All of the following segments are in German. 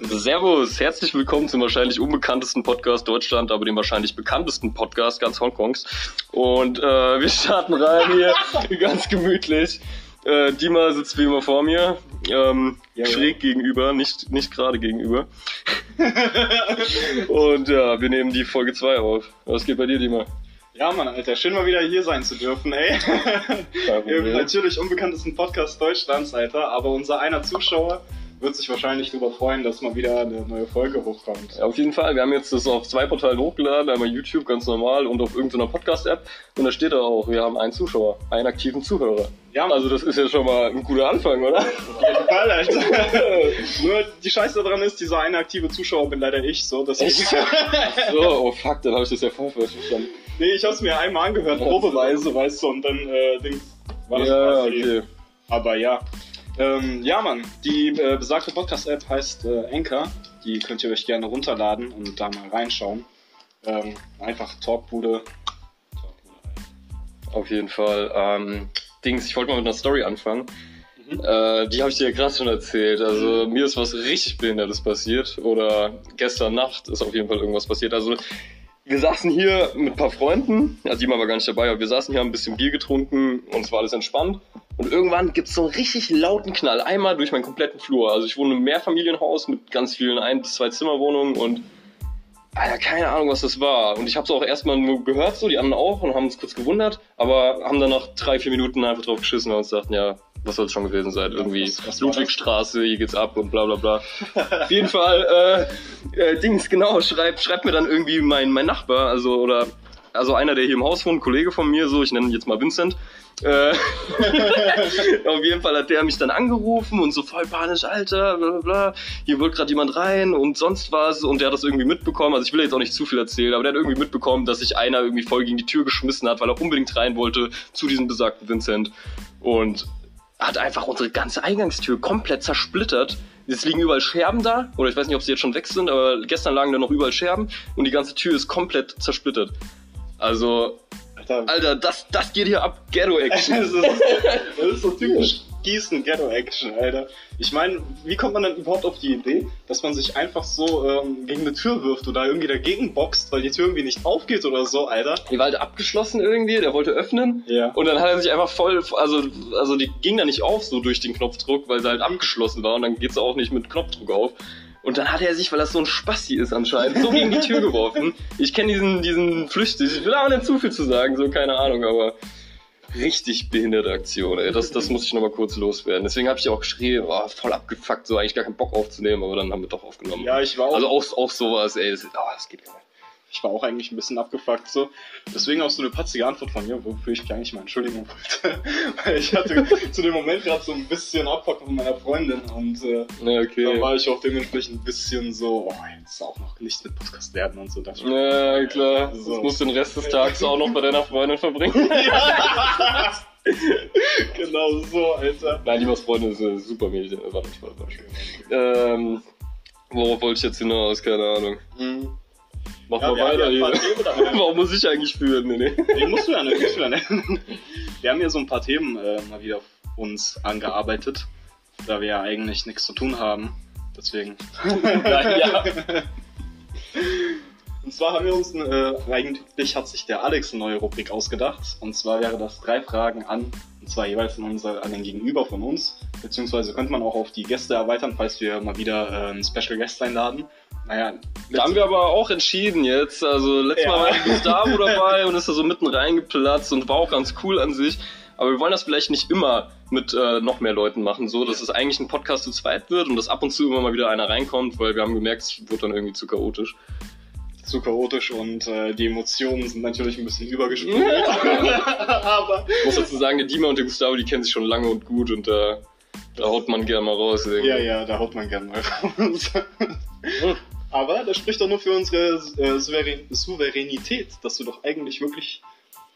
Servus, herzlich willkommen zum wahrscheinlich unbekanntesten Podcast Deutschland, aber dem wahrscheinlich bekanntesten Podcast ganz Hongkongs. Und äh, wir starten rein hier ganz gemütlich. Äh, Dima sitzt wie immer vor mir, ähm, Ja, schräg gegenüber, nicht, nicht gerade gegenüber. Und ja, wir nehmen die Folge 2 auf. Was geht bei dir, Dima? Ja, Mann, Alter, schön mal wieder hier sein zu dürfen, ey. Im natürlich unbekanntesten Podcast Deutschlands, Alter, aber unser einer Zuschauer wird sich wahrscheinlich darüber freuen, dass mal wieder eine neue Folge hochkommt. Ja, auf jeden Fall. Wir haben jetzt das auf zwei Portalen hochgeladen, einmal YouTube ganz normal und auf irgendeiner Podcast-App. Und da steht da auch, wir haben einen Zuschauer, einen aktiven Zuhörer. Ja, Also das ist ja schon mal ein guter Anfang, oder? auf jeden Fall, Alter. Nur die Scheiße daran ist, dieser eine aktive Zuschauer bin leider ich, so, dass ich... So, oh fuck, dann habe ich das ja falsch verstanden. nee, ich hab's mir einmal angehört, probeweise, weißt du, und dann, äh, Dings, war das Ja, okay. Aber ja. Ähm, ja, Mann, die äh, besagte Podcast-App heißt äh, Anchor. Die könnt ihr euch gerne runterladen und da mal reinschauen. Ähm, einfach Talkbude. Auf jeden Fall. Ähm, Dings, ich wollte mal mit einer Story anfangen. Mhm. Äh, die habe ich dir ja gerade schon erzählt. Also mir ist was richtig Behindertes passiert. Oder gestern Nacht ist auf jeden Fall irgendwas passiert. Also wir saßen hier mit ein paar Freunden. Ja, Dima war gar nicht dabei, aber wir saßen hier, haben ein bisschen Bier getrunken und es war alles entspannt. Und irgendwann gibt's so einen richtig lauten Knall. Einmal durch meinen kompletten Flur. Also ich wohne im Mehrfamilienhaus mit ganz vielen Ein- bis zwei Zimmerwohnungen und Alter, keine Ahnung, was das war. Und ich habe es auch erstmal nur gehört, so, die anderen auch, und haben uns kurz gewundert, aber haben dann nach drei, vier Minuten einfach drauf geschissen weil wir uns dachten, ja, was soll es schon gewesen sein? Irgendwie was- was Ludwigstraße, hier geht's ab und bla bla bla. Auf jeden Fall, äh, äh, Dings, genau, schreibt, schreibt mir dann irgendwie mein, mein Nachbar, also, oder, also einer, der hier im Haus wohnt, ein Kollege von mir, so, ich nenne ihn jetzt mal Vincent. Äh, auf jeden Fall hat der mich dann angerufen und so voll panisch, Alter, bla bla bla, hier wollte gerade jemand rein und sonst was und der hat das irgendwie mitbekommen, also ich will jetzt auch nicht zu viel erzählen, aber der hat irgendwie mitbekommen, dass sich einer irgendwie voll gegen die Tür geschmissen hat, weil er unbedingt rein wollte zu diesem besagten Vincent und hat einfach unsere ganze Eingangstür komplett zersplittert. Es liegen überall Scherben da, oder ich weiß nicht, ob sie jetzt schon weg sind, aber gestern lagen da noch überall Scherben und die ganze Tür ist komplett zersplittert. Also, Alter, das, das geht hier ab, Ghetto-Action. das, ist, das ist so typisch Gießen Ghetto-Action, Alter. Ich meine, wie kommt man dann überhaupt auf die Idee, dass man sich einfach so ähm, gegen eine Tür wirft oder irgendwie dagegen boxt, weil die Tür irgendwie nicht aufgeht oder so, Alter? Die war halt abgeschlossen irgendwie, der wollte öffnen. Ja. Und dann hat er sich einfach voll, also, also die ging da nicht auf so durch den Knopfdruck, weil sie halt abgeschlossen war und dann geht's auch nicht mit Knopfdruck auf. Und dann hat er sich, weil das so ein Spasti ist anscheinend, so gegen die Tür geworfen. Ich kenne diesen, diesen flüchtig, ich will aber nicht zu viel zu sagen, so keine Ahnung, aber richtig behinderte Aktion, ey. Das, das muss ich nochmal kurz loswerden. Deswegen habe ich auch geschrieben, oh, voll abgefuckt, so eigentlich gar keinen Bock aufzunehmen, aber dann haben wir doch aufgenommen. Ja, ich war auch Also auch, auch sowas, ey, das, oh, das geht gar nicht. Ich war auch eigentlich ein bisschen abgefuckt so. Deswegen auch so eine patzige Antwort von mir, wofür ich mich eigentlich mal entschuldigen wollte. Weil ich hatte zu dem Moment gerade so ein bisschen Abfuck von meiner Freundin und äh, Ja, okay. dann war ich auch dementsprechend ein bisschen so, oh, jetzt auch noch nicht mit Podcast werden und so. Ja, klar. So. Das musst du den Rest des Tages auch noch bei deiner Freundin verbringen. genau so, Alter. Nein, die Freundin ist eine super Mädchen. Äh, Warte, ich war falsch. Ähm, worauf wollte ich jetzt hinaus? Keine Ahnung. Mhm. Mach Ja, mal weiter ja hier. Warum muss ich eigentlich führen? Nee, nee. Den musst du ja nicht, musst du ja nicht. Wir haben hier so ein paar Themen äh, mal wieder uns angearbeitet, da wir ja eigentlich nichts zu tun haben. Deswegen. ja. Und zwar haben wir uns, äh, eigentlich hat sich der Alex eine neue Rubrik ausgedacht. Und zwar wäre das drei Fragen an, und zwar jeweils an, unser, an den Gegenüber von uns. Beziehungsweise könnte man auch auf die Gäste erweitern, falls wir mal wieder äh, einen Special Guest einladen. Naja, Da haben wir aber auch entschieden jetzt. Also letztes Mal Ja. war Gustavo dabei und ist da so mitten reingeplatzt und war auch ganz cool an sich. Aber wir wollen das vielleicht nicht immer mit äh, noch mehr Leuten machen, so dass es eigentlich ein Podcast zu zweit wird und dass ab und zu immer mal wieder einer reinkommt, weil wir haben gemerkt, es wurde dann irgendwie zu chaotisch. Zu chaotisch und äh, die Emotionen sind natürlich ein bisschen übergesprungen. Aber Ich muss dazu sagen, der Dima und der Gustavo, die kennen sich schon lange und gut und äh, da haut man gerne mal raus. Irgendwie. ja, ja, da haut man gern mal raus. Aber das spricht doch nur für unsere äh, Souverän Souveränität, dass wir doch eigentlich wirklich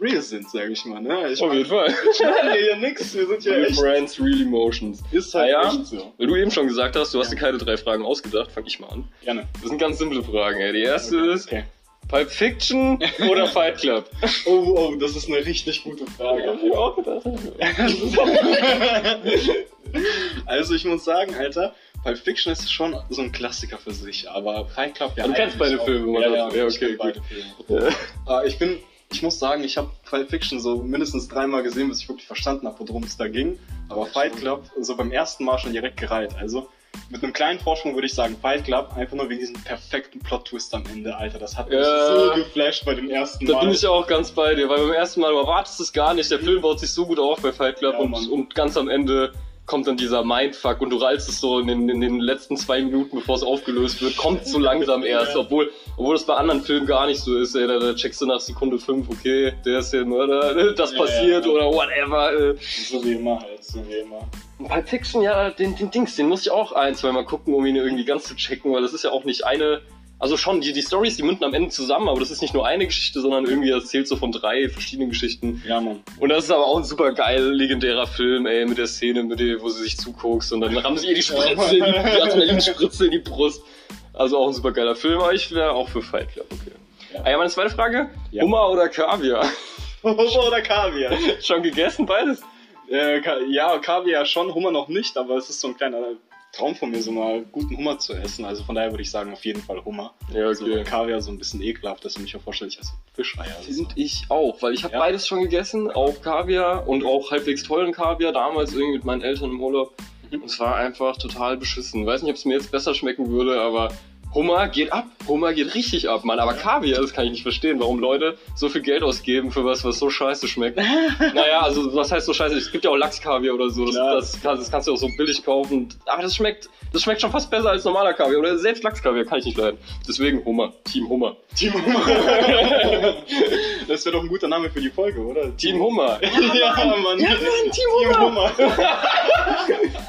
real sind, sage ich mal. Ne? Ich Auf jeden Fall. Ich hier ja nix, wir sind ja Real echt. Friends, real emotions. Ist halt Ah ja? echt so. Weil du eben schon gesagt hast, du hast dir keine drei Fragen ausgedacht, fang ich mal an. Gerne. Das sind ganz simple Fragen, ey. Die erste Okay. ist, Okay. Pulp Fiction oder Fight Club? Oh, oh, das ist eine richtig gute Frage. ich auch gedacht. also ich muss sagen, Alter, Pulp Fiction ist schon so ein Klassiker für sich, aber Fight Club ja Du kennst beide Filme, auch. oder? Ja, ja, Ja, okay, Filme. Ja. Äh, ich bin, ich muss sagen, ich habe Pulp Fiction so mindestens dreimal gesehen, bis ich wirklich verstanden habe, worum es da ging. Aber Fight Club so beim ersten Mal schon direkt gereiht. Also mit einem kleinen Vorsprung würde ich sagen Fight Club, einfach nur wegen diesem perfekten Plot-Twist am Ende, Alter. Das hat mich Ja. so geflasht bei dem ersten Da Mal. bin ich auch ganz bei dir, weil beim ersten Mal du erwartest es gar nicht. Der Film baut sich so gut auf bei Fight Club Ja, und, und ganz am Ende kommt dann dieser Mindfuck und du rallst es so in den, in den letzten zwei Minuten, bevor es aufgelöst wird, kommt so langsam erst, Ja. obwohl, obwohl das bei anderen Filmen gar nicht so ist. Ey, da, da checkst du nach Sekunde fünf, okay, der ist der Mörder, das Ja, passiert ja. oder whatever. Äh. so wie immer halt, so wie immer. Pulp Fiction, ja, den, den Dings, den muss ich auch ein, zwei Mal gucken, um ihn irgendwie ganz zu checken, weil das ist ja auch nicht eine, also schon, die, die Stories, die münden am Ende zusammen, aber das ist nicht nur eine Geschichte, sondern irgendwie erzählt so von drei verschiedenen Geschichten. Ja, Mann. Und das ist aber auch ein super geil, legendärer Film, ey, mit der Szene, mit der, wo sie sich zuguckst und dann rammen sie ihr die Spritze, in die, die Adrenalinspritze in die Brust. Also auch ein super geiler Film, aber ich wäre auch für Fight Club, okay. Ja. Ah ja, meine zweite Frage, Ja. Hummer oder Kaviar? Oder Kaviar. Schon gegessen, beides? Äh, ja, Kaviar schon, Hummer noch nicht, aber es ist so ein kleiner Traum von mir, so mal guten Hummer zu essen. Also von daher würde ich sagen, auf jeden Fall Hummer. Ja, So Kaviar so ein bisschen ekelhaft, dass du mich auch vorstellst, ich esse Fischeier. Also. Finde ich auch, weil ich habe Ja. beides schon gegessen, auch Kaviar und auch halbwegs teuren Kaviar, damals irgendwie mit meinen Eltern im Urlaub. Mhm. Und es war einfach total beschissen. Weiß nicht, ob es mir jetzt besser schmecken würde, aber Hummer geht ab. Hummer geht richtig ab, Mann. Aber Kaviar, das kann ich nicht verstehen, warum Leute so viel Geld ausgeben für was, was so scheiße schmeckt. naja, also was heißt so scheiße? Es gibt ja auch Lachskaviar oder so. Das, das, das kannst du auch so billig kaufen. Aber das schmeckt, das schmeckt schon fast besser als normaler Kaviar. Oder selbst Lachskaviar kann ich nicht leiden. Deswegen Hummer. Team Hummer. Team Hummer. das wäre doch ein guter Name für die Folge, oder? Team Hummer. ja, Mann. Ja, Mann, Team Team Hummer.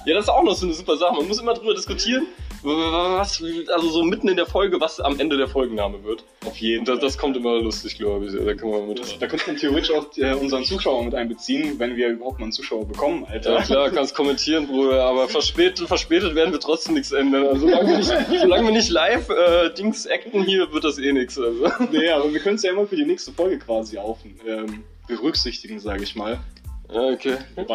Ja, das ist auch noch so eine super Sache. Man muss immer drüber diskutieren, was, also so mitten in der Folge, was am Ende der Folgenname wird. Auf jeden Und das, das kommt immer lustig, glaube ich. Da können wir mit. Da könnte man theoretisch auch äh, unseren Zuschauer mit einbeziehen, wenn wir überhaupt mal einen Zuschauer bekommen, Alter. Ja klar, kannst kommentieren, Bruder, aber verspätet, verspätet werden wir trotzdem nichts ändern. Also solange wir nicht, solange wir nicht live äh, Dings acten hier, wird das eh nichts. Also. Nee, aber wir können es ja immer für die nächste Folge quasi auf, ähm, berücksichtigen, sage ich mal. Ja, okay.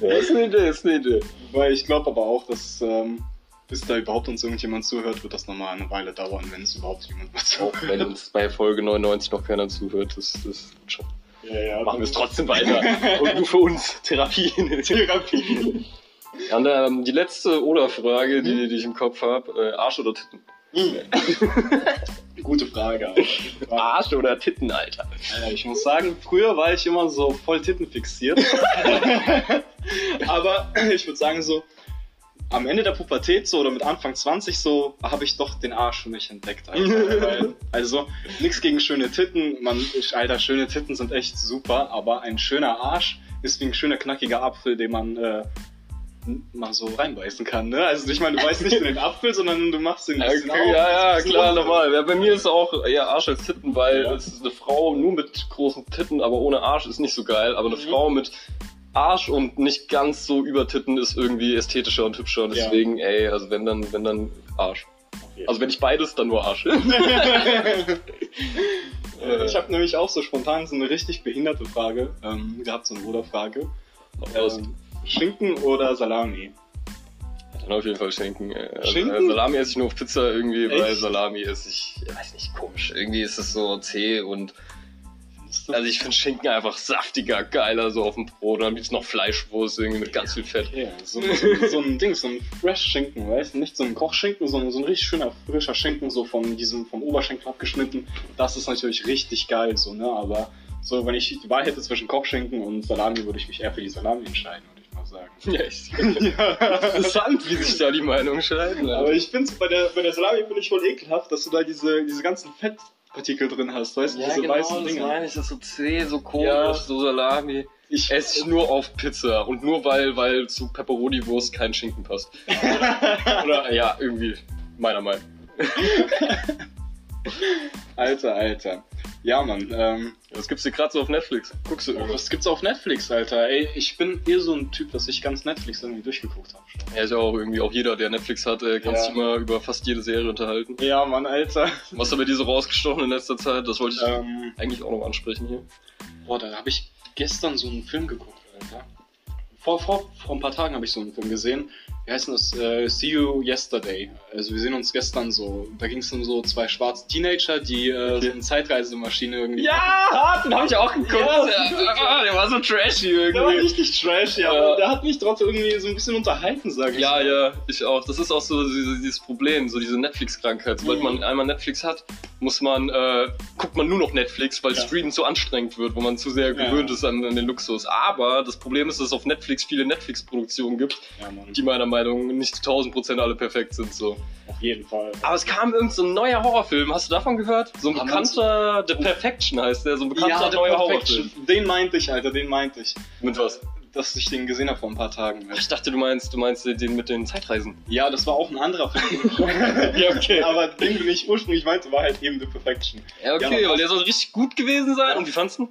Ja, ist eine Idee, ist eine Idee. weil ich glaube aber auch, dass ähm, bis da überhaupt uns irgendjemand zuhört, wird das nochmal eine Weile dauern, wenn es überhaupt jemand was Auch wenn uns bei Folge 99 noch keiner zuhört, das, das schon. Ja, ja, machen wir es trotzdem weiter. Und nur für uns Therapie. Therapie. Und ähm, die letzte Oder-Frage, die, die ich im Kopf habe, äh, Arsch oder Titten? Gute Frage. Aber. Arsch oder Titten, Alter? Alter, ich muss sagen, früher war ich immer so voll Titten fixiert. Aber ich würde sagen, so am Ende der Pubertät so oder mit Anfang 20 so habe ich doch den Arsch für mich entdeckt. Alter. Weil, also nichts gegen schöne Titten. Man, ich, Alter, schöne Titten sind echt super, aber ein schöner Arsch ist wie ein schöner knackiger Apfel, den man äh, mal so reinbeißen kann. Ne? Also ich meine, du beißt nicht in den Apfel, sondern du machst den bisschen Okay, auf, ja, ja, klar, normal. Ja, bei mir ist auch eher Arsch als Titten, weil Ja. es ist eine Frau nur mit großen Titten, aber ohne Arsch ist nicht so geil. Aber eine Mhm. Frau mit Arsch und nicht ganz so über Titten ist irgendwie ästhetischer und hübscher. Und Ja. deswegen, ey, also wenn dann, wenn dann Arsch. Also wenn ich beides, dann nur Arsch. Äh, Ich habe nämlich auch so spontan so eine richtig behinderte Frage ähm, gehabt, so eine Bruderfrage. Ähm, Schinken oder Salami? Dann auf jeden Fall Schinken. ey. Also, Schinken? äh, Salami esse ich nur auf Pizza irgendwie, Echt? weil Salami esse ich, ich weiß nicht, komisch. Irgendwie ist es so zäh und? Also ich finde Schinken einfach saftiger, geiler so auf dem Brot. Dann gibt's noch Fleischwurst irgendwie mit ganz viel Fett. Ja, so, so, so ein Ding, so ein Fresh-Schinken, weißt du? Nicht so ein Kochschinken, sondern so ein richtig schöner, frischer Schinken, so von diesem, vom Oberschenkel abgeschnitten. Das ist natürlich richtig geil, so, ne? Aber so, wenn ich die Wahl hätte zwischen Kochschinken und Salami, würde ich mich eher für die Salami entscheiden, würde ich mal sagen. Ja, ich, interessant, wie sich da die Meinungen scheiden. Aber ich finde bei der, bei der Salami finde ich voll ekelhaft, dass du da diese, diese ganzen Fettpartikel drin hast, weißt du, ja, diese genau, weißen Dinge. meine ich, das ist so zäh, so komisch, Ja. so Salami. Ich Esse ich nur auf Pizza und nur weil, weil zu Pepperoni-Wurst kein Schinken passt. Oder, ja, irgendwie, meiner Meinung. Alter, Alter. Ja, Mann. Ähm, Was gibt's hier gerade so auf Netflix? Guckst du irgendwas? was gibt's auf Netflix, Alter? Ey, ich bin eh so ein Typ, dass ich ganz Netflix irgendwie durchgeguckt habe. Ja, ist ja auch irgendwie, auch jeder, der Netflix hat, äh, kann Ja. sich immer über fast jede Serie unterhalten. Ja, Mann, Alter. Was aber dir so rausgestochen in letzter Zeit, das wollte ich Ähm, eigentlich auch noch ansprechen hier. boah, da habe ich gestern so einen Film geguckt, Alter. Vor, vor, vor ein paar Tagen habe ich so einen Film gesehen. Wie heißt das? Äh, See You Yesterday. Also wir sehen uns gestern so. Da ging es um so zwei schwarze Teenager, die äh, Okay. so eine Zeitreisemaschine irgendwie. Ja, den habe ich auch geguckt. Ja, Ja, der war so trashy Der war irgendwie. richtig trashy, Ja. aber der hat mich trotzdem irgendwie so ein bisschen unterhalten, sag ich. Ja, ja, ich auch. Das ist auch so diese, dieses Problem, so diese Netflix-Krankheit. Sobald Mhm. man einmal Netflix hat, muss man, äh, guckt man nur noch Netflix, weil Ja. Streamen so anstrengend wird, wo man zu sehr gewöhnt ist an, an den Luxus. Aber das Problem ist, dass es auf Netflix viele Netflix-Produktionen gibt, die meiner Meinung nach nicht zu 1000% alle perfekt sind. So. Auf jeden Fall. Aber es kam irgend so ein neuer Horrorfilm. Hast du davon gehört? So ein Ah, bekannter, The Perfection heißt der, so ein bekannter der neuer. Horrorfilm. Den meinte ich, Alter, den meinte ich. Mit was? Dass ich den gesehen habe vor ein paar Tagen. Ich dachte, du meinst, du meinst den mit den Zeitreisen. Ja, das war auch ein anderer Film. Ja, okay. Aber den, den ich ursprünglich meinte, war halt eben The Perfection. Ja, okay, Ja, weil der soll richtig gut gewesen sein. Ja. Und wie fandst du?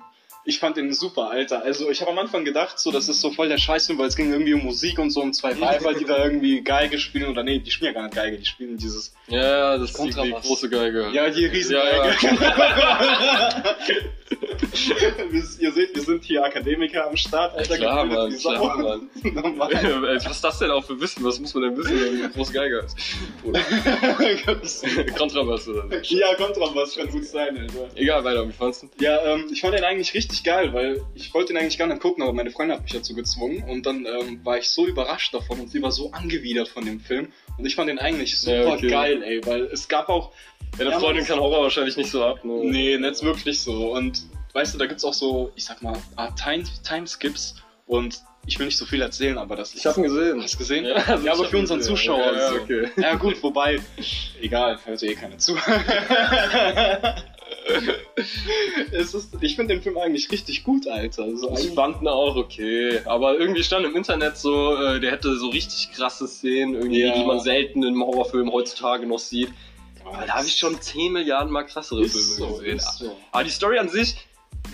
Ich fand den super, Alter. Also ich habe am Anfang gedacht, so das ist so voll der Scheißfilm, weil es ging irgendwie um Musik und so um zwei Weiber, die da irgendwie Geige spielen oder nee, die spielen ja gar nicht Geige, die spielen dieses Ja, das ist die, große Geige. ja die Riesengeige. Wir- Ihr seht, wir sind hier Akademiker am Start, Alter. klar, gebildet Mann, klar, Mann. Ey, Was ist das denn auch für Wissen? Was muss man denn wissen, wenn eine große Geige ist? Kontrabass oder so. ja, Kontrabass kann gut sein, Alter. Egal, weiter, wie fandst du? Ja, ähm, ich fand den eigentlich richtig geil, weil ich wollte ihn eigentlich gar nicht gucken, aber meine Freundin hat mich dazu gezwungen und dann ähm, war ich so überrascht davon und sie war so angewidert von dem Film und ich fand den eigentlich super Ja, okay. geil, ey, weil es gab auch, Deine Ja, Freundin kann Horror wahrscheinlich nicht so ab. Ne? nee, nicht wirklich so und weißt du, da gibt's auch so, ich sag mal, Art Time, Timeskips und ich will nicht so viel erzählen, aber das Ich hab ihn gesehen. Hast du gesehen? Ja, Ja, also ich aber für unseren gesehen. Zuschauer. Ja, ja, so. okay. ja gut, wobei, egal, hört eh keiner zu. es ist, ich finde den Film eigentlich richtig gut, Alter. Also Ich fand ihn auch okay. Aber irgendwie stand im Internet so, äh, der hätte so richtig krasse Szenen, irgendwie, Ja. die man selten im Horrorfilm heutzutage noch sieht. Aber da habe ich schon 10 Milliarden mal krassere ist Filme so, gesehen. ist so. Aber die Story an sich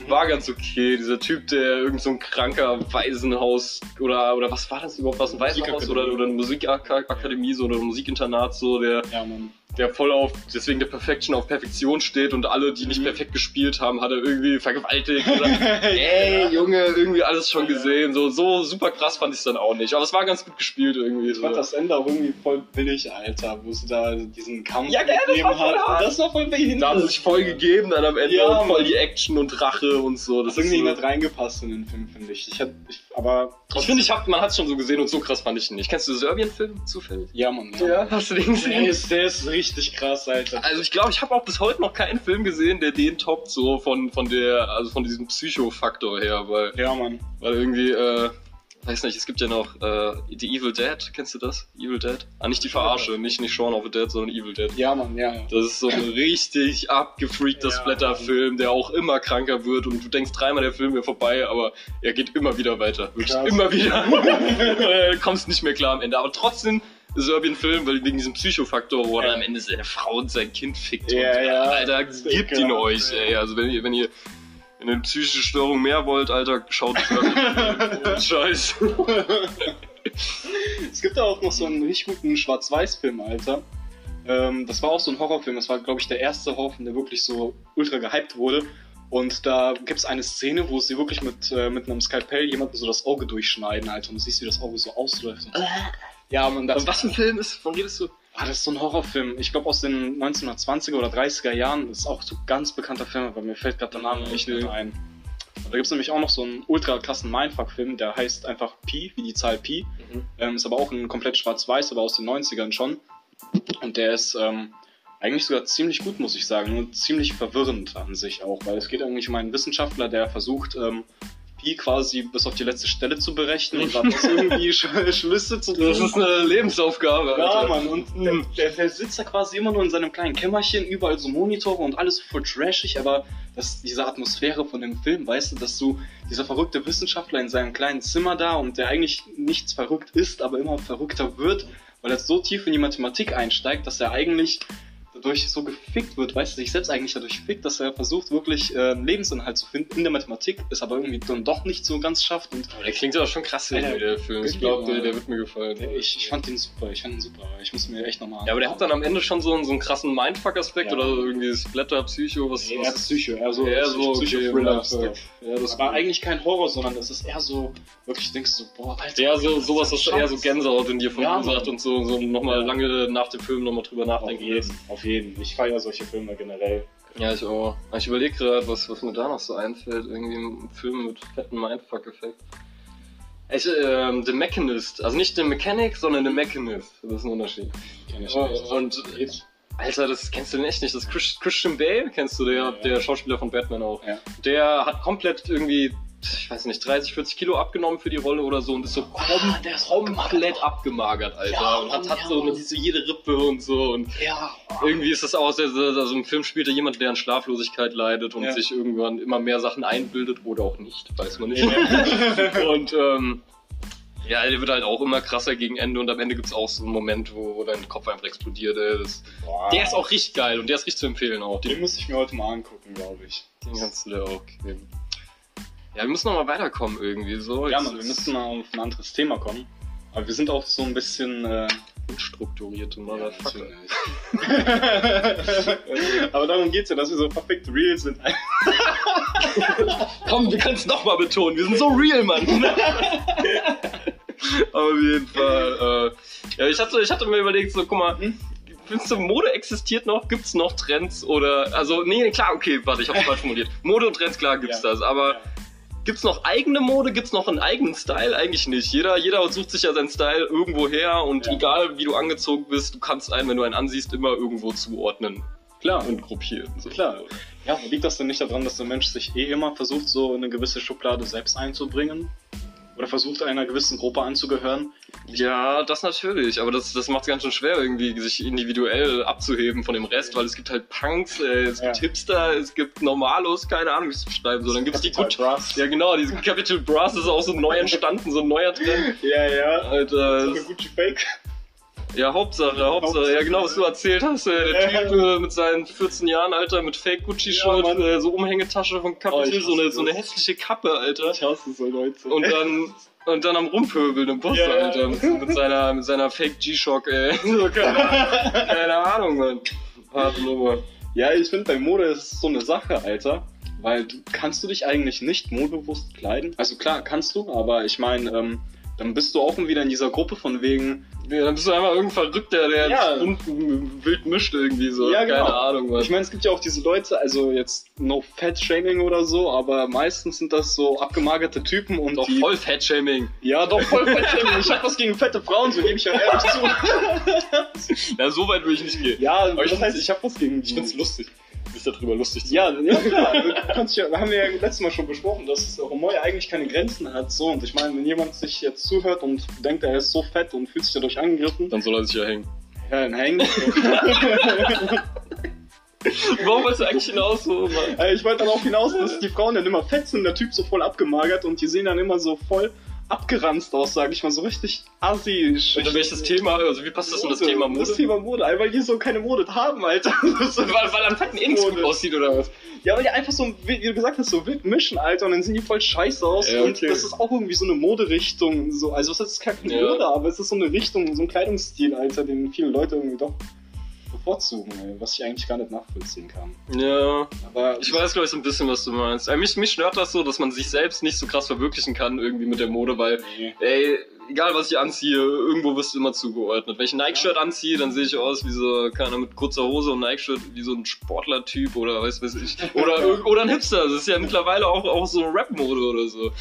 war ganz okay. Dieser Typ, der irgend so ein kranker Waisenhaus oder oder was war das überhaupt? Was ein Waisenhaus oder, oder eine Musikakademie so oder ein Musikinternat so, der Ja, Mann. Der voll auf deswegen der Perfection auf Perfektion steht und alle, die nicht Mhm. perfekt gespielt haben, hat er irgendwie vergewaltigt oder ey Junge irgendwie alles schon gesehen. So so super krass fand ich es dann auch nicht. Aber es war ganz gut gespielt irgendwie. Ich fand das Ende auch irgendwie voll billig, Alter, wo sie da diesen Kampf Ja, gell, das war voll hat. Das war voll behindert. da haben sie sich voll gegeben dann am Ende Ja, und voll die Action und Rache und so. Das Das ist irgendwie so, nicht reingepasst in den Film, finde ich. Ich, hätt, ich aber Ich finde, ich hab, man hat es schon so gesehen und so krass fand ich ihn nicht. Kennst du Serbien-Film zufällig? Ja, Mann. hast du den Der gesehen? ist, der ist richtig krass, Alter. Also ich glaube, ich habe auch bis heute noch keinen Film gesehen, der den toppt, so von, von der, also von diesem Psycho-Faktor her, weil, Ja, Mann. weil irgendwie, äh, weiß nicht, es gibt ja noch äh, die Evil Dead, kennst du das? Evil Dead? Ah, nicht die Verarsche, nicht, nicht Shaun of the Dead, sondern Evil Dead. Ja, Mann, ja. Das ist so ein richtig abgefreakter Ja. Splatter-Film, der auch immer kranker wird und du denkst dreimal, der Film wäre vorbei, aber er geht immer wieder weiter. Wirklich Krass. immer wieder. du kommst nicht mehr klar am Ende. Aber trotzdem Serbien-Film, weil wegen diesem Psychofaktor, wo er Ja. am Ende seine Frau und sein Kind fickt. Ja, und, ja. Alter, gebt ihn euch, ey. Also wenn ihr, wenn ihr eine psychische Störung mehr wollt, Alter, schaut Serbien. Scheiß. Es gibt da auch noch so einen richtig guten Schwarz-Weiß-Film, Alter. Ähm, das war auch so ein Horrorfilm. Das war, glaube ich, der erste Horrorfilm, der wirklich so ultra gehypt wurde. Und da gibt es eine Szene, wo sie wirklich mit, äh, mit einem Skalpell jemandem so das Auge durchschneiden, Alter. Und du siehst, wie das Auge so ausläuft. Und ja, man, das, Und was für ein Film ist, von redest du? Ah, das ist so ein Horrorfilm. Ich glaube aus den 1920er oder 30er Jahren. Das ist auch so ein ganz bekannter Film, aber mir fällt gerade der Name nicht mehr ein. Da gibt es nämlich auch noch so einen ultra krassen Mindfuck-Film, der heißt einfach Pi, wie die Zahl Pi. Mhm. Ähm, ist aber auch ein komplett schwarz-weiß, aber aus den 90ern schon. Und der ist ähm, eigentlich sogar ziemlich gut, muss ich sagen. Nur ziemlich verwirrend an sich auch, weil es geht eigentlich um einen Wissenschaftler, der versucht, ähm, Pi quasi bis auf die letzte Stelle zu berechnen und daraus irgendwie Sch Schlüsse zu Das ist eine Lebensaufgabe, ja, Alter. Mann, und der, der, der sitzt da quasi immer nur in seinem kleinen Kämmerchen, überall so Monitore und alles voll trashig, aber das, diese Atmosphäre von dem Film, weißt du, dass du, dieser verrückte Wissenschaftler in seinem kleinen Zimmer da und der eigentlich nichts verrückt ist, aber immer verrückter wird, weil er so tief in die Mathematik einsteigt, dass er eigentlich dadurch so gefickt wird, weißt du, sich selbst eigentlich dadurch fickt, dass er versucht wirklich äh, einen Lebensinhalt zu finden in der Mathematik, es aber irgendwie dann doch nicht so ganz schafft und Aber der klingt ja auch schon krass, der Film. Ich glaube, der, der wird mir gefallen. ich, ich fand den super, ich fand den super, ich muss mir echt nochmal... Ja, aber der hat dann am Ende schon so einen, so einen krassen Mindfuck-Aspekt Ja. oder irgendwie Splatter, Psycho, was, eher was Psycho, eher so, eher so okay, Psycho-Thriller. Mindfuck. Ja, das das war eigentlich kein Horror, sondern das ist eher so, wirklich denkst du so, boah, Alter. Ja, so, sowas, was eher so. Gänsehaut in dir Ja, verursacht Mann. und so, so nochmal lange nach dem Film nochmal drüber Auf nachdenken lässt. jeden, auf jeden. Ich feiere solche Filme generell. Ja, ich auch. Ich überlege gerade, was, was mir da noch so einfällt. Irgendwie ein Film mit fetten Mindfuck-Effekt. Ich, ähm, The Mechanist. Also nicht The Mechanic, sondern The Mechanist. Das ist ein Unterschied. Kenn ich Oh, nicht. und Geht's? Alter, das kennst du echt nicht. Das ist Chris- Christian Bale, kennst du, der, Ja. der Schauspieler von Batman auch. Ja. Der hat komplett irgendwie, ich weiß nicht, 30, 40 Kilo abgenommen für die Rolle oder so und ist so Ah, der ist komplett abgemagert, Alter. Ja, und hat, hat so, ja. so jede Rippe und so und Ja. irgendwie ist das auch sehr, also im Film spielt er jemand, der an Schlaflosigkeit leidet und Ja. sich irgendwann immer mehr Sachen einbildet oder auch nicht, weiß man nicht. und ähm, ja, der wird halt auch immer krasser gegen Ende und am Ende gibt's auch so einen Moment, wo, wo dein Kopf einfach explodiert. Ey. Das, Boah. der ist auch richtig geil und der ist richtig zu empfehlen auch. Den, Den muss ich mir heute mal angucken, glaube ich. den kannst du dir auch geben. Ja, wir müssen noch mal weiterkommen irgendwie so. Ja, Mann, wir ist müssten mal auf ein anderes Thema kommen. Aber wir sind auch so ein bisschen. Äh, unstrukturierte ja, Motherfucker. natürlich. Aber darum geht's ja, dass wir so perfekt real sind. Komm, wir können es nochmal betonen. Wir sind so real, Mann. Auf jeden Fall. Äh, ja, ich, hatte, ich hatte mir überlegt, so, guck mal, Hm? findest du, Mode existiert noch? Gibt's noch Trends? Oder, also, nee, klar, okay, warte, ich hab's falsch formuliert. Mode und Trends, klar gibt's Ja. das, aber gibt's noch eigene Mode? Gibt's noch einen eigenen Style? Eigentlich nicht. Jeder, jeder sucht sich ja seinen Style irgendwo her und Ja. egal wie du angezogen bist, du kannst einen, wenn du einen ansiehst, immer irgendwo zuordnen Klar, und gruppieren. So. klar. Ja, liegt das denn nicht daran, dass der Mensch sich eh immer versucht, so in eine gewisse Schublade selbst einzubringen? Oder versucht, einer gewissen Gruppe anzugehören? Ja, das natürlich, aber das, das macht es ganz schön schwer, irgendwie sich individuell abzuheben von dem Rest, weil es gibt halt Punks, äh, es gibt Ja. Hipster, es gibt Normalos, keine Ahnung, wie ich es beschreiben soll. Dann gibt's die Capital gut. Brass. Ja, genau, diese Capital Brass ist auch so neu entstanden, so ein neuer Trend. Ja, ja. Alter, So eine Gucci Fake. Ja, Hauptsache, Hauptsache, ja, genau, was du erzählt hast, äh, der Ja. Typ äh, mit seinen 14 Jahren, Alter, mit Fake Gucci-Shirt, Ja, äh, so Umhängetasche von Capital, Oh, so, eine, so eine hässliche Kappe, Alter. Ich hasse so Leute. Und dann, und dann am Rumpöbeln im Bus, Ja. Alter. Mit, mit seiner, mit seiner Fake G-Shock, ey. So, keine, keine Ahnung, Mann. Harte Nummer. Ja, ich finde, bei Mode ist es so eine Sache, Alter. Weil du, kannst du dich eigentlich nicht modebewusst kleiden? Also klar, kannst du, aber ich meine, ähm, dann bist du auch wieder in dieser Gruppe von wegen. Ja, dann bist du einfach irgendein Verrückter, der Ja. unten wild mischt irgendwie so. Ja, genau. Keine Ahnung, Mann. Ich meine, es gibt ja auch diese Leute, also jetzt no fat shaming oder so, aber meistens sind das so abgemagerte Typen und doch die. voll Fat-Shaming. Ja, doch voll fat shaming. Ich hab was gegen fette Frauen, so gebe ich ja ehrlich zu. Ja, so weit will ich nicht gehen. Ja, Aber ich das heißt, ich hab was gegen. Ich find's lustig, sich darüber lustig zu Ja, ja klar. Du kannst ja, haben wir ja letztes Mal schon besprochen, dass Humor ja eigentlich keine Grenzen hat. So, und ich meine, wenn jemand sich jetzt zuhört und denkt, er ist so fett und fühlt sich dadurch angegriffen, Dann soll er sich ja hängen. ja, dann hängen. Warum wolltest du eigentlich hinaus so, Mann? Äh, ich wollte darauf hinaus, dass die Frauen dann immer fett sind, der Typ so voll abgemagert und die sehen dann immer so voll abgeranzt aus, sag ich mal, so richtig assi. Und welches Thema, also wie passt das in das Thema Mode? Das Thema Mode, weil die so keine Mode haben, Alter. Das Weil, weil am fetten eh nichts gut aussieht, oder was? Ja, weil die einfach so, wie du gesagt hast, so wild mischen, Alter, und dann sehen die voll scheiße aus. Ja, Und okay. das ist auch irgendwie so eine Moderichtung. So. Also es ist keine Ja. Mode, aber es ist so eine Richtung, so ein Kleidungsstil, Alter, den viele Leute irgendwie doch bevorzugen, ey, was ich eigentlich gar nicht nachvollziehen kann. Ja. Aber Ich weiß, glaube ich, so ein bisschen, was du meinst. Äh, mich, mich stört das so, dass man sich selbst nicht so krass verwirklichen kann irgendwie mit der Mode, weil, Nee. ey, egal was ich anziehe, irgendwo wirst du immer zugeordnet. Wenn ich ein Nike-Shirt anziehe, dann sehe ich aus wie so, keine Ahnung, mit kurzer Hose und Nike-Shirt, wie so ein Sportler-Typ oder weiß weiß ich. Oder, oder ein Hipster. Das ist ja mittlerweile auch, auch so Rap-Mode oder so.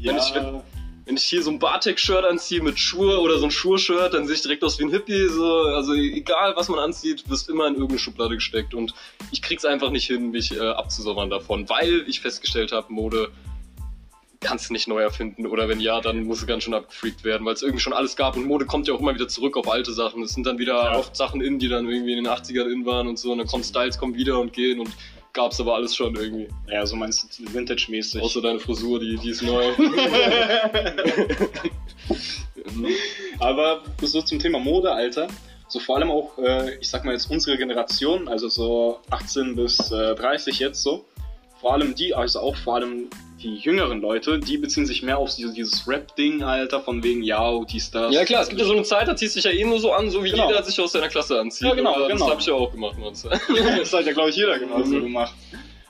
Wenn ich- wenn- Wenn ich hier so ein Bartek-Shirt anziehe mit Schuhe oder so ein Schuhe-Shirt, dann sehe ich direkt aus wie ein Hippie. So. Also egal, was man anzieht, wirst immer in irgendeine Schublade gesteckt. Und ich krieg's einfach nicht hin, mich äh, abzusondern davon, weil ich festgestellt habe, Mode kannst du nicht neu erfinden. Oder wenn ja, dann muss es ganz schön abgefreakt werden, weil es irgendwie schon alles gab. Und Mode kommt ja auch immer wieder zurück auf alte Sachen. Es sind dann wieder Ja. oft Sachen in, die dann irgendwie in den 80ern in waren und so. Und dann kommen Styles, kommen wieder und gehen und gab's aber alles schon irgendwie. ja, so meinst du Vintage-mäßig. Außer deine Frisur, die, die ist neu. Aber so zum Thema Mode, Alter. so vor allem auch, äh, ich sag mal jetzt unsere Generation, also so 18 bis äh, 30 jetzt so, vor allem die, also auch vor allem die jüngeren Leute, die beziehen sich mehr auf dieses, Rap-Ding, Alter, von wegen, ja, dies, das. Ja klar, es gibt ja so eine Zeit, da ziehst du dich ja eh nur so an, so wie Genau. jeder sich aus seiner Klasse anzieht. Ja, genau, Oder genau. Das habe ich ja auch gemacht, Mann. das hat ja, glaube ich, jeder genauso Mhm. gemacht.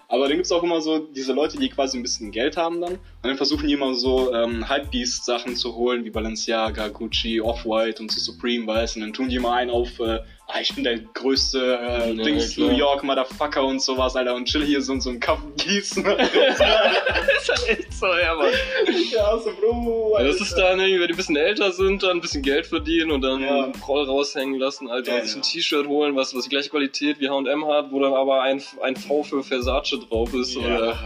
Aber dann gibt's auch immer so diese Leute, die quasi ein bisschen Geld haben dann. Und dann versuchen die immer so ähm, Hypebeast-Sachen zu holen, wie Balenciaga, Gucci, Off-White und so Supreme, weißt du. Und dann tun die immer einen auf, äh, ah, ich bin der größte äh, Ja, Dings klar. New York Motherfucker und sowas, Alter. Und chill hier so in so einem Kaff gießen. das ist halt echt so, ja, Mann. ja, so, Bro, Ja, das ist dann, irgendwie, wenn die ein bisschen älter sind, dann ein bisschen Geld verdienen und dann Ja. einen Proll raushängen lassen, Alter, Ja, und sich ein T-Shirt holen, was, was die gleiche Qualität wie H&M hat, wo dann aber ein, ein V für Versace drauf ist, oder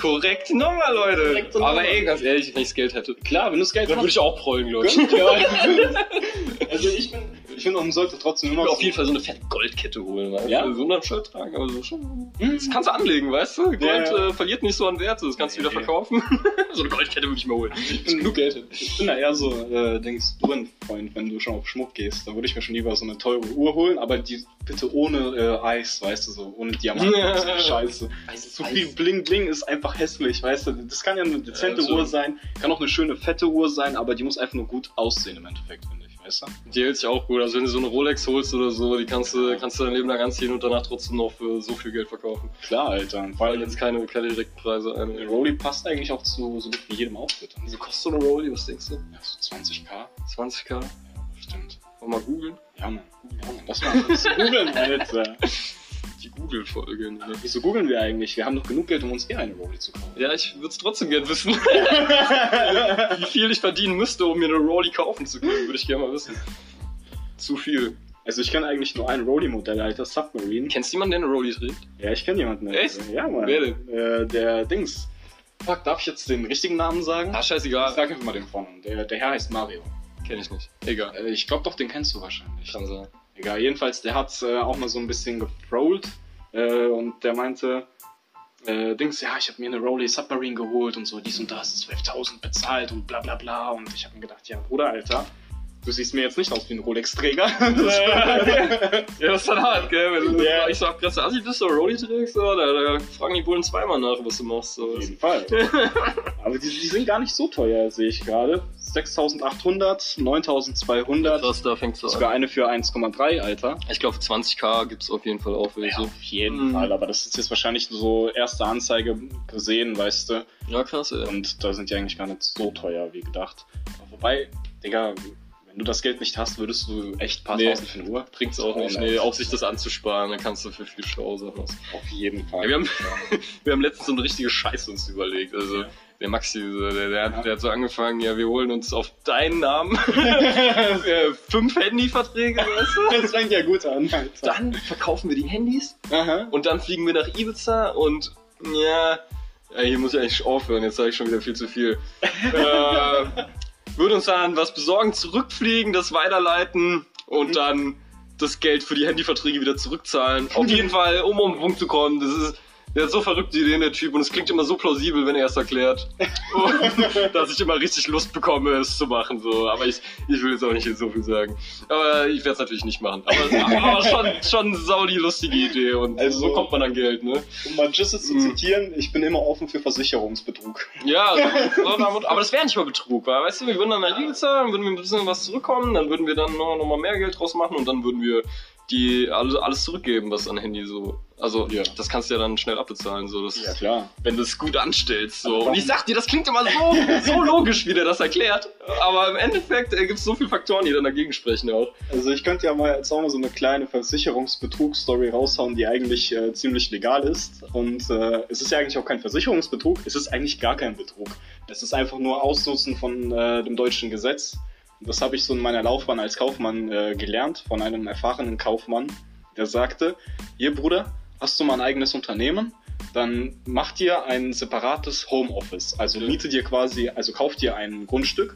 korrekt Nummer, Leute. Korrekte Nummer. Aber ey, ganz ehrlich, wenn ich das Geld hätte, Klar, wenn du das Geld dann würde ich auch prollen, glaube ich. Also ich bin, ich finde, man sollte trotzdem Ich immer würde auf jeden Fall so eine fette Goldkette holen, weißt Ja? So ein Shirt tragen, aber so schon. Hm. Das kannst du anlegen, weißt du? Gold Ja. Äh, verliert nicht so an Werte, das kannst du wieder verkaufen. so eine Goldkette würde ich mir holen. Ich bin- genug Geld. Ich bin da eher so, äh, denkst du ein Freund, wenn du schon auf Schmuck gehst, dann würde ich mir schon lieber so eine teure Uhr holen, aber die bitte ohne äh, Eis, weißt du, so ohne Diamanten. Ja. so Scheiße. Zu viel Bling Bling ist einfach hässlich, weißt du. Das kann ja eine dezente Ja, so. Uhr sein, kann auch eine schöne fette Uhr sein, aber die muss einfach nur gut aussehen im Endeffekt, finde ich, weißt du. Die hält sich auch gut. Also wenn du so eine Rolex holst oder so, die kannst du, kannst du dein Leben lang anziehen und danach trotzdem noch für so viel Geld verkaufen. Klar, Alter. Vor Weil allem jetzt keine, keine direkten Preise ein. der Rolli passt eigentlich auch zu so gut wie jedem Outfit. Wieso kostet so eine Rolli? Was denkst du? Ja, so 20k. 20k? Ja, stimmt. Wollen wir mal googeln? Ja, Mann. Ja, Mann. Lass mal kurz googeln, Alter. Die Google-Folge. Ne? Wieso googeln wir eigentlich? Wir haben doch genug Geld, um uns eh eine Rolli zu kaufen. Ja, ich würde es trotzdem gern wissen. Wie viel ich verdienen müsste, um mir eine Rolli kaufen zu können, würde ich gerne mal wissen. Zu viel. Also ich kenne eigentlich nur ein Rolli-Modell, Alter, Submarine. Kennst du jemanden, der eine Rolli trägt? Ja, ich kenne jemanden. Echt? Ja, Mann. Wer denn? Äh, der Dings. Fuck, darf ich jetzt den richtigen Namen sagen? Ah, Ich scheißegal. sag einfach mal den Vornamen. Der, der Herr heißt Mario. Kenn ich nicht. Egal. Äh, ich glaube doch, den kennst du wahrscheinlich. Kann sein. Egal, jedenfalls, der hat äh, auch mal so ein bisschen getrollt äh, und der meinte, äh, Dings, ja, ich habe mir eine Rolli Submarine geholt und so, dies und das, 12.000 bezahlt und bla bla bla und ich habe mir gedacht, ja, Bruder, Alter, du siehst mir jetzt nicht aus wie ein Rolex-Träger. Ja, das ist dann hart, gell? Wenn du Ja. ich sag, krass, Assi bist du Rolli trägst, so, da, da fragen die Bullen zweimal nach, was du machst. So. Auf jeden Fall. Aber die, die sind gar nicht so teuer, sehe ich gerade. 6.800, 9.200, Krass, da fängt's so sogar an. eine für 1,3, Alter. Ich glaube, 20k gibt's auf jeden Fall auch welche. auf jeden Mhm. Fall, aber das ist jetzt wahrscheinlich so erste Anzeige gesehen, weißt du. Ja, krass, ey. Und da sind die eigentlich gar nicht so teuer wie gedacht. Aber wobei, Digga, du das Geld nicht hast, würdest du echt paar Nee. tausend für eine Uhr. Bringt's auch nicht. Oh, Nee, nein. auch sich das anzusparen, dann kannst du für viel schlauer Sachen aus. Auf jeden Fall. Ja, wir, haben, wir haben letztens so eine richtige Scheiße uns überlegt. Also, der Maxi, so, der, der, hat, der hat so angefangen, ja, wir holen uns auf deinen Namen fünf Handyverträge, weißt du? das fängt ja gut an. Dann verkaufen wir die Handys Aha. und dann fliegen wir nach Ibiza und ja, ja hier muss ich eigentlich aufhören, jetzt sage ich schon wieder viel zu viel. äh, würde uns dann was besorgen, zurückfliegen, das weiterleiten und dann das Geld für die Handyverträge wieder zurückzahlen. Auf jeden Fall, um um den Punkt zu kommen, das ist der hat so verrückte Ideen, der Typ, und es klingt immer so plausibel, wenn er es erklärt. Und, dass ich immer richtig Lust bekomme, es zu machen. So. Aber ich, ich will jetzt auch nicht so viel sagen. Aber ich werde es natürlich nicht machen. Aber, aber schon, schon sau die lustige Idee. Und Also- so kommt man an Geld, ne? Um mal Jisse zu Mhm. zitieren, ich bin immer offen für Versicherungsbetrug. Ja, so, aber das wäre nicht mal Betrug, weil, weißt du, wir würden dann nach Ibiza, dann würden wir ein bisschen was zurückkommen, dann würden wir dann noch, noch mal mehr Geld draus machen und dann würden wir die alles, alles zurückgeben, was an Handy so. Also, Ja. das kannst du ja dann schnell abbezahlen, so. Das, klar. wenn du es gut anstellst. So. Und ich sag dir, das klingt immer so, so logisch, wie der das erklärt. Aber im Endeffekt äh, gibt es so viele Faktoren, die dann dagegen sprechen auch. Also ich könnte ja mal jetzt auch mal so eine kleine Versicherungsbetrug-Story raushauen, die eigentlich äh, ziemlich legal ist. Und äh, es ist ja eigentlich auch kein Versicherungsbetrug, es ist eigentlich gar kein Betrug. Es ist einfach nur Ausnutzen von äh, dem deutschen Gesetz. Und das habe ich so in meiner Laufbahn als Kaufmann äh, gelernt von einem erfahrenen Kaufmann, der sagte, hier Bruder, hast du mal ein eigenes Unternehmen? Dann mach dir ein separates Homeoffice. Also miete dir quasi, also kauf dir ein Grundstück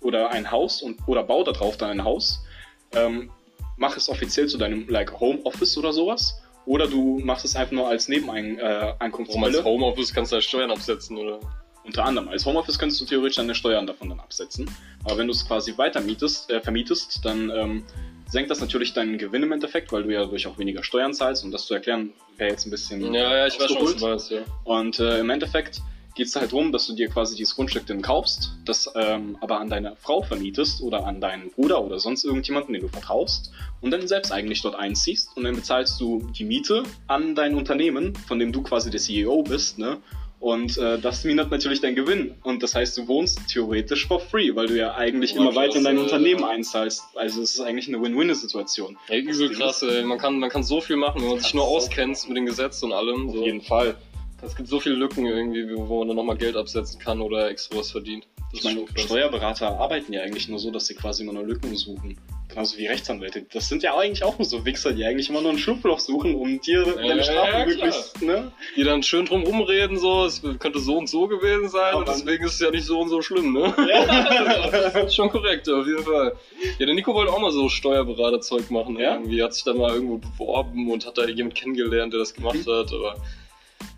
oder ein Haus und oder bau da drauf dann ein Haus. Ähm, mach es offiziell zu deinem like Homeoffice oder sowas. Oder du machst es einfach nur als Warum als Nebeneinkunftsquelle. Homeoffice kannst du da Steuern absetzen, oder? Unter anderem. Als Homeoffice kannst du theoretisch deine Steuern davon dann absetzen. Aber wenn du es quasi weiter mietest, äh, vermietest, dann ähm, senkt das natürlich deinen Gewinn im Endeffekt, weil du ja durch auch weniger Steuern zahlst. Und das zu erklären, wäre jetzt ein bisschen. Ja, ja, ich weiß schon, was du meinst, ja. Und äh, im Endeffekt geht es halt darum, dass du dir quasi dieses Grundstück dann kaufst, das ähm, aber an deine Frau vermietest oder an deinen Bruder oder sonst irgendjemanden, den du vertraust und dann selbst eigentlich dort einziehst und dann bezahlst du die Miete an dein Unternehmen, von dem du quasi der CEO bist, ne? Und äh, das mindert natürlich deinen Gewinn. Und das heißt, du wohnst theoretisch for free, weil du ja eigentlich Oh, immer weiter in dein klasse. Unternehmen einzahlst. Also es ist eigentlich eine Win-Win-Situation. Ey, übel krass, ey. Man kann, man kann so viel machen, wenn man sich nur so auskennt mit den Gesetzen und allem. Auf So. jeden Fall. Es gibt so viele Lücken irgendwie, wo man dann nochmal Geld absetzen kann oder extra was verdient. Das Ich meine. Steuerberater arbeiten ja eigentlich nur so, dass sie quasi immer nur Lücken suchen. Genauso wie Rechtsanwälte. Das sind ja eigentlich auch nur so Wichser, die eigentlich immer nur ein Schlupfloch suchen, um dir deine ja, Strafe klar. möglichst, ne? Die dann schön drum rumreden, so, es könnte so und so gewesen sein und deswegen ist es ja nicht so und so schlimm, ne? Ja. das ist schon korrekt, auf jeden Fall. Ja, der Nico wollte auch mal so Steuerberaterzeug machen, Ja? irgendwie. Hat sich da mal irgendwo beworben und hat da jemand kennengelernt, der das gemacht Mhm. hat, aber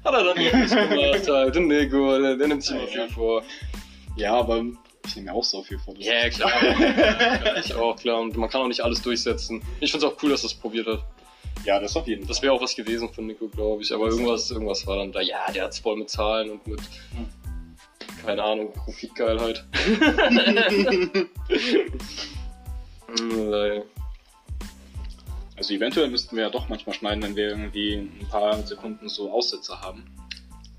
hat er dann nicht gemacht halt. Der Nico, der, der nimmt sich immer Ja. viel vor. ja, aber ich nehme mir auch so viel vor. Ja, klar. ja, ich auch, klar. Und man kann auch nicht alles durchsetzen. Ich find's auch cool, dass er es probiert hat. Ja, das auf jeden Fall. Das wäre auch was gewesen von Nico, glaube ich. Aber irgendwas, irgendwas war dann da. Ja, der hat's voll mit Zahlen und mit, keine Ahnung, Profitgeilheit. Nein. Also eventuell müssten wir ja doch manchmal schneiden, wenn wir irgendwie ein paar Sekunden so Aussetzer haben.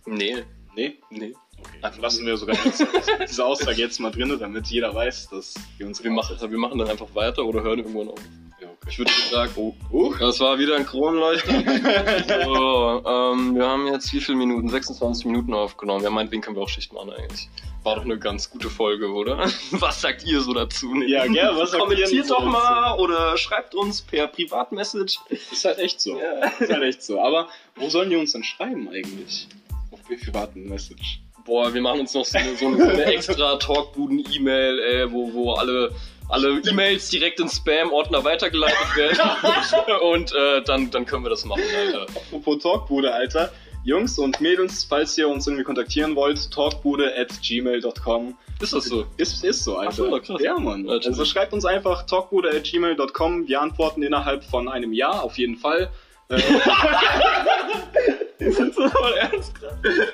nee, Nee? nee. Okay. Dann lassen wir sogar jetzt, diese Aussage jetzt mal drin, damit jeder weiß, dass wir uns Wir machen, wir machen dann einfach weiter oder hören irgendwann auf. Ja, okay. Ich würde sagen, oh, Uh. das war wieder ein Kronleuchter. so, ähm, wir haben jetzt wie viele Minuten? 26 Minuten aufgenommen. Ja, meinetwegen können wir auch Schicht machen eigentlich. War doch eine ganz gute Folge, oder? Was sagt ihr so dazu? Ja, gerne. Was Kommentiert so doch mal oder schreibt uns per Privatmessage. Ist halt echt so. Ist halt echt so. Aber wo sollen die uns denn schreiben eigentlich? Auf privaten Message. Boah, wir machen uns noch so eine, so eine, extra Talkbuden-E-Mail, ey, wo, wo alle, alle E-Mails direkt in Spam-Ordner weitergeleitet werden. Und äh, dann, dann können wir das machen, Alter. Apropos Talkbude, Alter. Jungs und Mädels, falls ihr uns irgendwie kontaktieren wollt, talkbude at gmail.com. Ist das so? Ist, ist so, Alter. Ach so, krass. Ja, Mann. Ja, Also schreibt uns einfach talkbude at gmail.com. Wir antworten innerhalb von einem Jahr, auf jeden Fall. Äh, Ist das voll ernst gerade?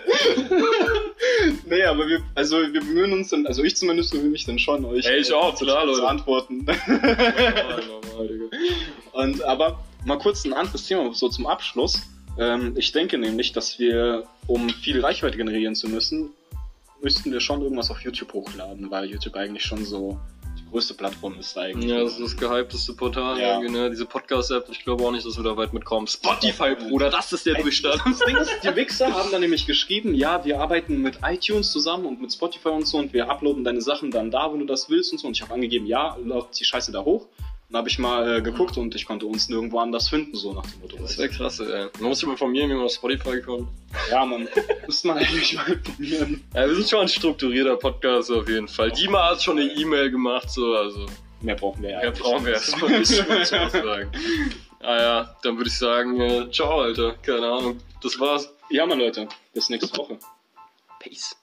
nee, aber wir, also wir bemühen uns dann, also ich zumindest bemühe mich dann schon, euch Ey, ich auch, zu, klar, zu antworten. normal, Digga. Und aber mal kurz ein anderes Thema so zum Abschluss. Ähm, ich denke nämlich, dass wir, um viel Reichweite generieren zu müssen, müssten wir schon irgendwas auf YouTube hochladen, weil YouTube eigentlich schon so größte Plattform ist eigentlich. Ja, das ist das gehypteste Portal Ja. irgendwie, ne? Diese Podcast-App, ich glaube auch nicht, dass wir da weit mitkommen. Spotify, Bruder, das ist der Durchstand. Das Ding ist, die Wichser haben dann nämlich geschrieben, ja, wir arbeiten mit iTunes zusammen und mit Spotify und so und wir uploaden deine Sachen dann da, wenn du das willst und so. Und ich habe angegeben, ja, laut die Scheiße da hoch. Dann habe ich mal äh, geguckt und ich konnte uns nirgendwo anders finden, so nach dem Motto. Das wäre krass, ey. Man muss sich mal informieren, wie man auf Spotify kommt. Ja, man, müsste man eigentlich mal informieren. Ja, wir sind schon ein strukturierter Podcast auf jeden Fall. Dima hat schon eine E-Mail gemacht, so, also. Mehr brauchen wir ja Mehr brauchen wir erstmal nicht, würde ich auch sagen. Ah ja, dann würde ich sagen, äh, ciao, Alter. Keine Ahnung. Das war's. Ja, meine Leute, bis nächste Woche. Peace.